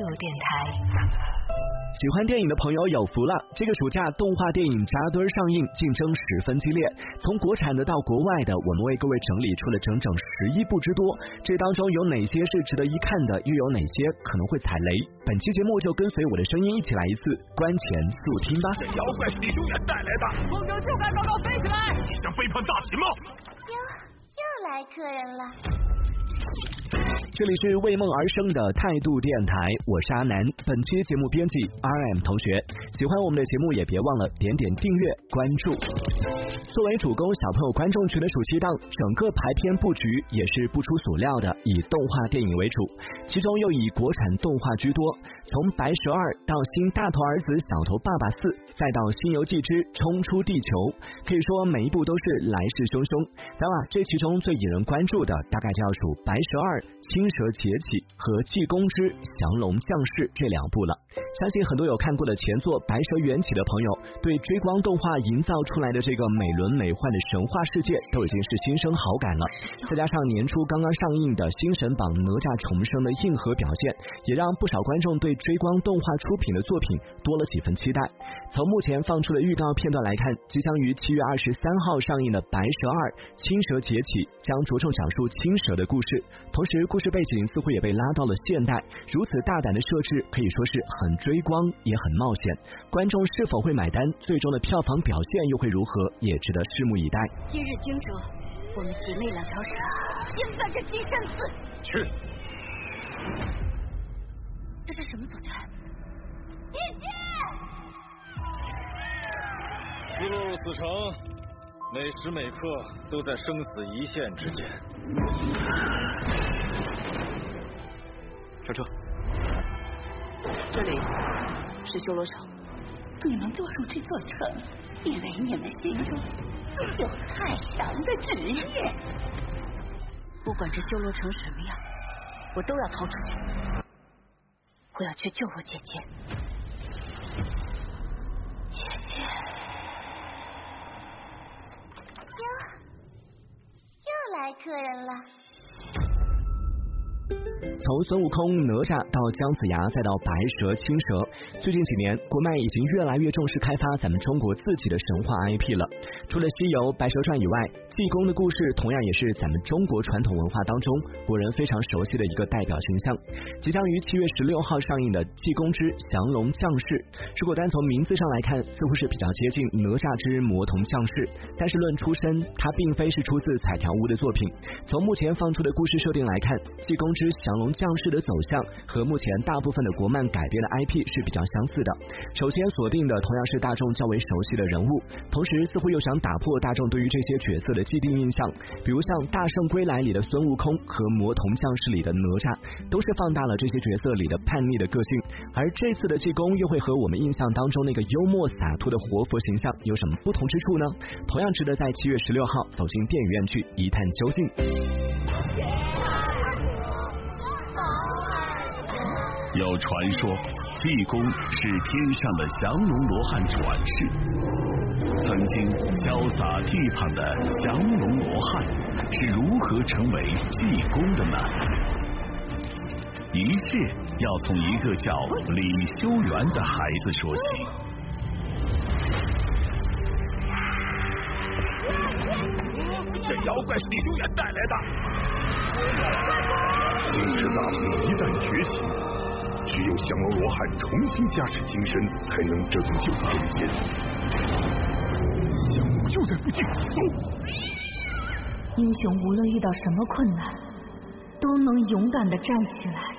度电台。喜欢电影的朋友有福了！这个暑假动画电影扎堆上映，竞争十分激烈。从国产的到国外的，我们为各位整理出了整整十一部之多。这当中有哪些是值得一看的？又有哪些可能会踩雷？本期节目就跟随我的声音一起来一次观前速听吧。妖怪是李修远带来的，风筝就该高高飞起来！你想背叛大秦吗？哟，又来客人了。这里是为梦而生的态度电台，我是阿南。本期节目编辑 R M 同学，喜欢我们的节目也别忘了点点订阅关注。作为主攻小朋友观众群的暑期档，整个排片布局也是不出所料的，以动画电影为主，其中又以国产动画居多。从《白蛇二》到《新大头儿子小头爸爸四》，再到《新游记之冲出地球》，可以说每一部都是来势汹汹。当然，这其中最引人关注的，大概就要数《白蛇二》。青蛇劫起和济公之降龙降世这两部了，相信很多有看过的前作《白蛇缘起》的朋友，对追光动画营造出来的这个美轮美奂的神话世界都已经是心生好感了。再加上年初刚刚上映的《新神榜哪吒重生》的硬核表现，也让不少观众对追光动画出品的作品多了几分期待。从目前放出的预告片段来看，即将于七月二十三号上映的《白蛇二：青蛇劫起》将着重讲述青蛇的故事，同时故。事背景似乎也被拉到了现代，如此大胆的设置可以说是很追光，也很冒险。观众是否会买单？最终的票房表现又会如何？也值得拭目以待。今日惊蛰，我们集那两条蛇，应在这金山寺。去。这是什么所在？姐姐。一路死城。每时每刻都在生死一线之间。上车。这里是修罗城。你们落入这座城，因为你们心中有太强的职业。不管这修罗城什么样，我都要逃出去。我要去救我姐姐。来客人了。从孙悟空、哪吒到姜子牙，再到白蛇、青蛇，最近几年，国漫已经越来越重视开发咱们中国自己的神话 IP 了。除了西游、白蛇传以外，济公的故事同样也是咱们中国传统文化当中国人非常熟悉的一个代表形象。即将于七月十六号上映的《济公之降龙降世》，如果单从名字上来看，似乎是比较接近哪吒之魔童降世，但是论出身，它并非是出自彩条屋的作品。从目前放出的故事设定来看，济公。之降龙降世的走向和目前大部分的国漫改编的 IP 是比较相似的。首先锁定的同样是大众较为熟悉的人物，同时似乎又想打破大众对于这些角色的既定印象。比如像《大圣归来》里的孙悟空和《魔童降世》里的哪吒，都是放大了这些角色里的叛逆的个性。而这次的济公又会和我们印象当中那个幽默洒脱的活佛形象有什么不同之处呢？同样值得在七月十六号走进电影院去一探究竟。有传说，济公是天上的降龙罗汉转世。曾经潇洒倜傥的降龙罗汉是如何成为济公的呢？一切要从一个叫李修缘的孩子说起。这妖怪是李修缘带来的。金翅大圣一旦觉醒。只有降龙罗汉重新加持金身，才能拯救人间。降龙就在附近，走！英雄无论遇到什么困难，都能勇敢的站起来。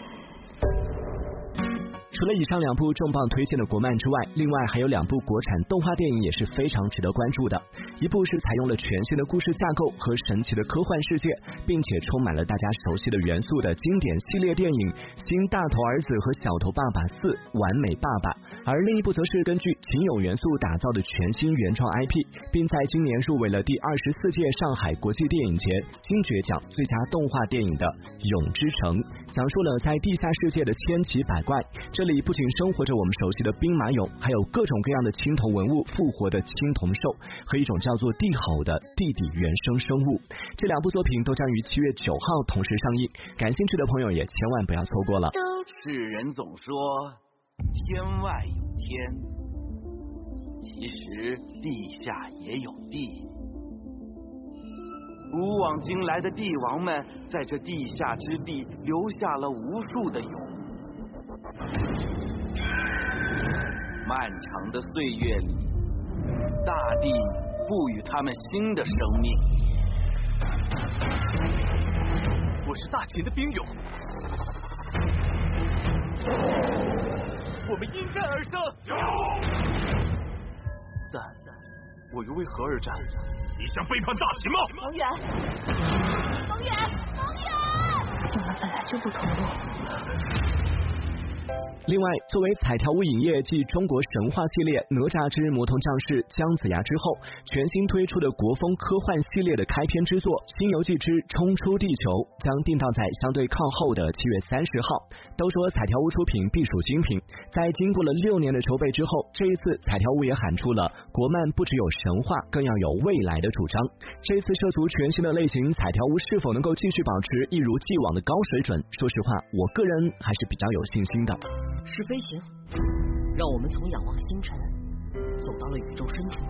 除了以上两部重磅推荐的国漫之外，另外还有两部国产动画电影也是非常值得关注的。一部是采用了全新的故事架构和神奇的科幻世界，并且充满了大家熟悉的元素的经典系列电影《新大头儿子和小头爸爸四：完美爸爸》，而另一部则是根据情有元素打造的全新原创 IP，并在今年入围了第二十四届上海国际电影节金爵奖最佳动画电影的《勇之城》，讲述了在地下世界的千奇百怪这里。里不仅生活着我们熟悉的兵马俑，还有各种各样的青铜文物复活的青铜兽和一种叫做地吼的地底原生生物。这两部作品都将于七月九号同时上映，感兴趣的朋友也千万不要错过了。世人总说天外有天，其实地下也有地。古往今来的帝王们，在这地下之地留下了无数的俑。漫长的岁月里，大地赋予他们新的生命。我是大秦的兵勇，我们因战而生。但，我又为何而战？你想背叛大秦吗？蒙远，蒙远，蒙远！我们本来就不同路。另外，作为彩条屋影业继中国神话系列《哪吒之魔童降世》姜子牙之后，全新推出的国风科幻系列的开篇之作《新游记之冲出地球》将定档在相对靠后的七月三十号。都说彩条屋出品必属精品，在经过了六年的筹备之后，这一次彩条屋也喊出了国漫不只有神话，更要有未来的主张。这次涉足全新的类型，彩条屋是否能够继续保持一如既往的高水准？说实话，我个人还是比较有信心的。是飞行，让我们从仰望星辰走到了宇宙深处，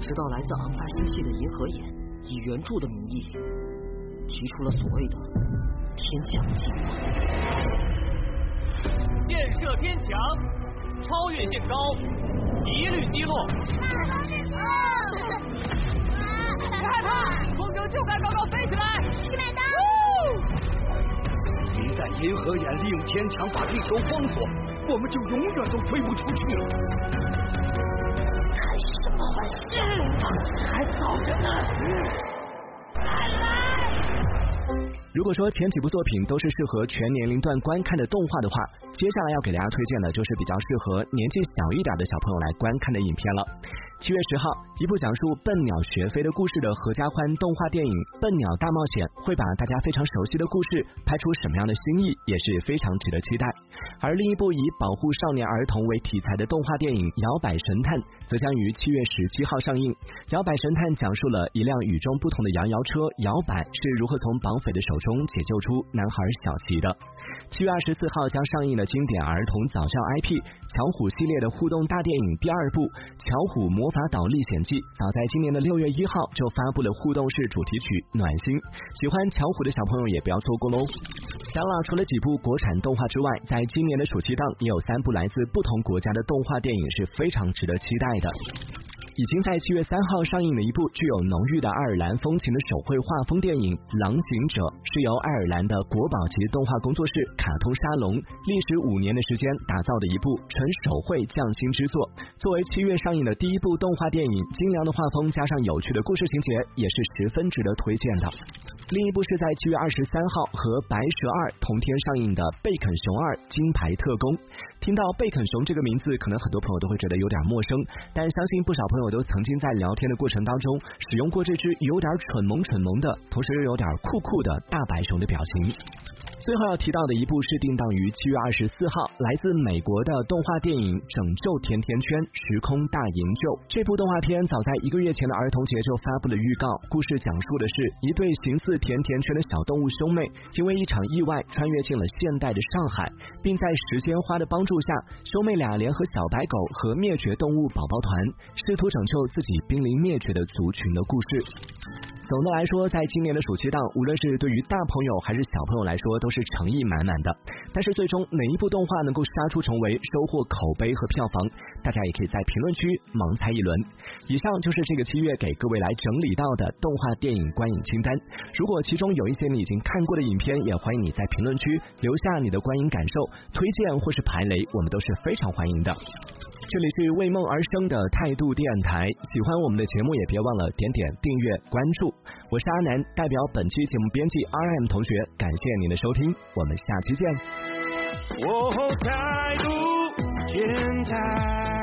直到来自昂发星系的银河眼以援助的名义提出了所谓的天墙计划，建设天墙，超越限高，一律击落。银河眼利用天墙把地球封锁，我们就永远都飞不出去了。开什么玩笑？放弃还早着呢。如果说前几部作品都是适合全年龄段观看的动画的话，接下来要给大家推荐的就是比较适合年纪小一点的小朋友来观看的影片了。七月十号，一部讲述笨鸟学飞的故事的合家欢动画电影《笨鸟大冒险》会把大家非常熟悉的故事拍出什么样的新意，也是非常值得期待。而另一部以保护少年儿童为题材的动画电影《摇摆神探》则将于七月十七号上映。《摇摆神探》讲述了一辆与众不同的摇摇车摇摆是如何从绑匪的手中解救出男孩小齐的。七月二十四号将上映的经典儿童早教 IP《巧虎》系列的互动大电影第二部《巧虎魔法岛历险记》，早在今年的六月一号就发布了互动式主题曲《暖心》，喜欢巧虎的小朋友也不要错过喽。当然，除了几部国产动画之外，在今年的暑期档也有三部来自不同国家的动画电影是非常值得期待的。已经在七月三号上映的一部具有浓郁的爱尔兰风情的手绘画风电影《狼行者》，是由爱尔兰的国宝级动画工作室卡通沙龙历时五年的时间打造的一部纯手绘匠心之作。作为七月上映的第一部动画电影，精良的画风加上有趣的故事情节，也是十分值得推荐的。另一部是在七月二十三号和《白蛇二》同天上映的《贝肯熊二金牌特工》。听到贝肯熊这个名字，可能很多朋友都会觉得有点陌生，但相信不少朋友都曾经在聊天的过程当中使用过这只有点蠢萌蠢萌的，同时又有点酷酷的大白熊的表情。最后要提到的一部是定档于七月二十四号，来自美国的动画电影《拯救甜甜圈：时空大营救》。这部动画片早在一个月前的儿童节就发布了预告，故事讲述的是一对形似甜甜圈的小动物兄妹，因为一场意外穿越进了现代的上海，并在时间花的帮助下，兄妹俩联合小白狗和灭绝动物宝宝团，试图拯救自己濒临灭绝的族群的故事。总的来说，在今年的暑期档，无论是对于大朋友还是小朋友来说，都是诚意满满的。但是最终哪一部动画能够杀出重围，收获口碑和票房，大家也可以在评论区盲猜一轮。以上就是这个七月给各位来整理到的动画电影观影清单。如果其中有一些你已经看过的影片，也欢迎你在评论区留下你的观影感受、推荐或是排雷，我们都是非常欢迎的。这里是为梦而生的态度电台，喜欢我们的节目也别忘了点点订阅关注。我是阿南，代表本期节目编辑 R M 同学，感谢您的收听，我们下期见。态度天台。